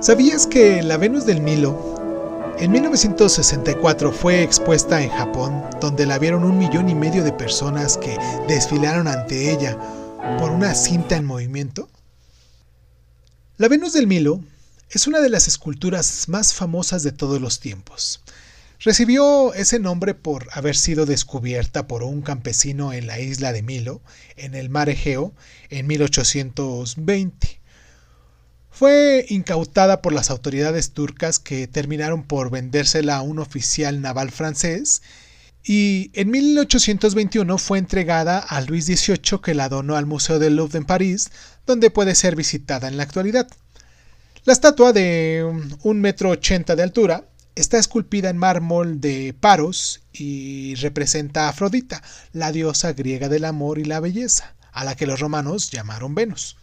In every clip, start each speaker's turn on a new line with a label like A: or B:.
A: ¿Sabías que la Venus del Milo en 1964 fue expuesta en Japón, donde la vieron un millón y medio de personas que desfilaron ante ella por una cinta en movimiento? La Venus del Milo es una de las esculturas más famosas de todos los tiempos. Recibió ese nombre por haber sido descubierta por un campesino en la isla de Milo, en el mar Egeo, en 1820. Fue incautada por las autoridades turcas que terminaron por vendérsela a un oficial naval francés y en 1821 fue entregada a Luis XVIII que la donó al Museo del Louvre en París, donde puede ser visitada en la actualidad. La estatua de un metro ochenta de altura está esculpida en mármol de Paros y representa a Afrodita, la diosa griega del amor y la belleza, a la que los romanos llamaron Venus.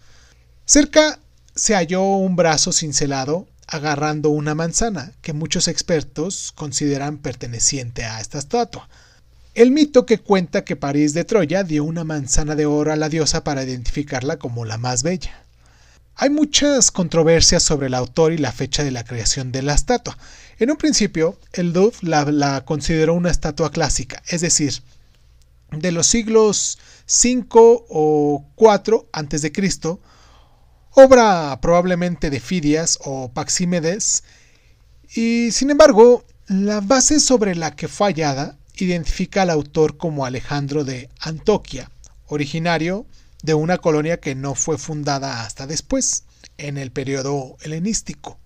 A: Cerca se halló un brazo cincelado agarrando una manzana que muchos expertos consideran perteneciente a esta estatua. El mito que cuenta que París de Troya dio una manzana de oro a la diosa para identificarla como la más bella. Hay muchas controversias sobre el autor y la fecha de la creación de la estatua. En un principio, el Louvre la, la consideró una estatua clásica, es decir, de los siglos 5 o 4 a.C., obra probablemente de Fidias o Paxímedes, y sin embargo, la base sobre la que fue hallada identifica al autor como Alejandro de Antoquia, originario de una colonia que no fue fundada hasta después, en el periodo helenístico.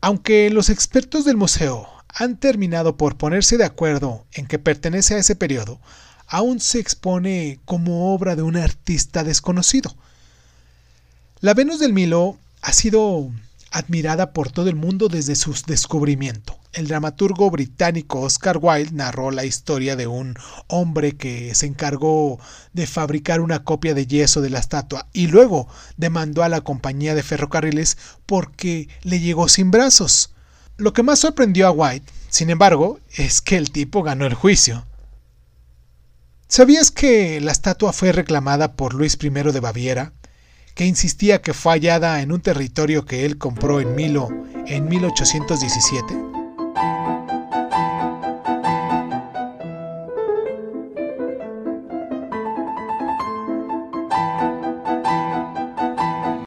A: Aunque los expertos del museo han terminado por ponerse de acuerdo en que pertenece a ese periodo, aún se expone como obra de un artista desconocido, la Venus del Milo ha sido admirada por todo el mundo desde su descubrimiento. El dramaturgo británico Oscar Wilde narró la historia de un hombre que se encargó de fabricar una copia de yeso de la estatua y luego demandó a la compañía de ferrocarriles porque le llegó sin brazos. Lo que más sorprendió a White, sin embargo, es que el tipo ganó el juicio. ¿Sabías que la estatua fue reclamada por Luis I de Baviera? Que insistía que fue hallada en un territorio que él compró en Milo en 1817?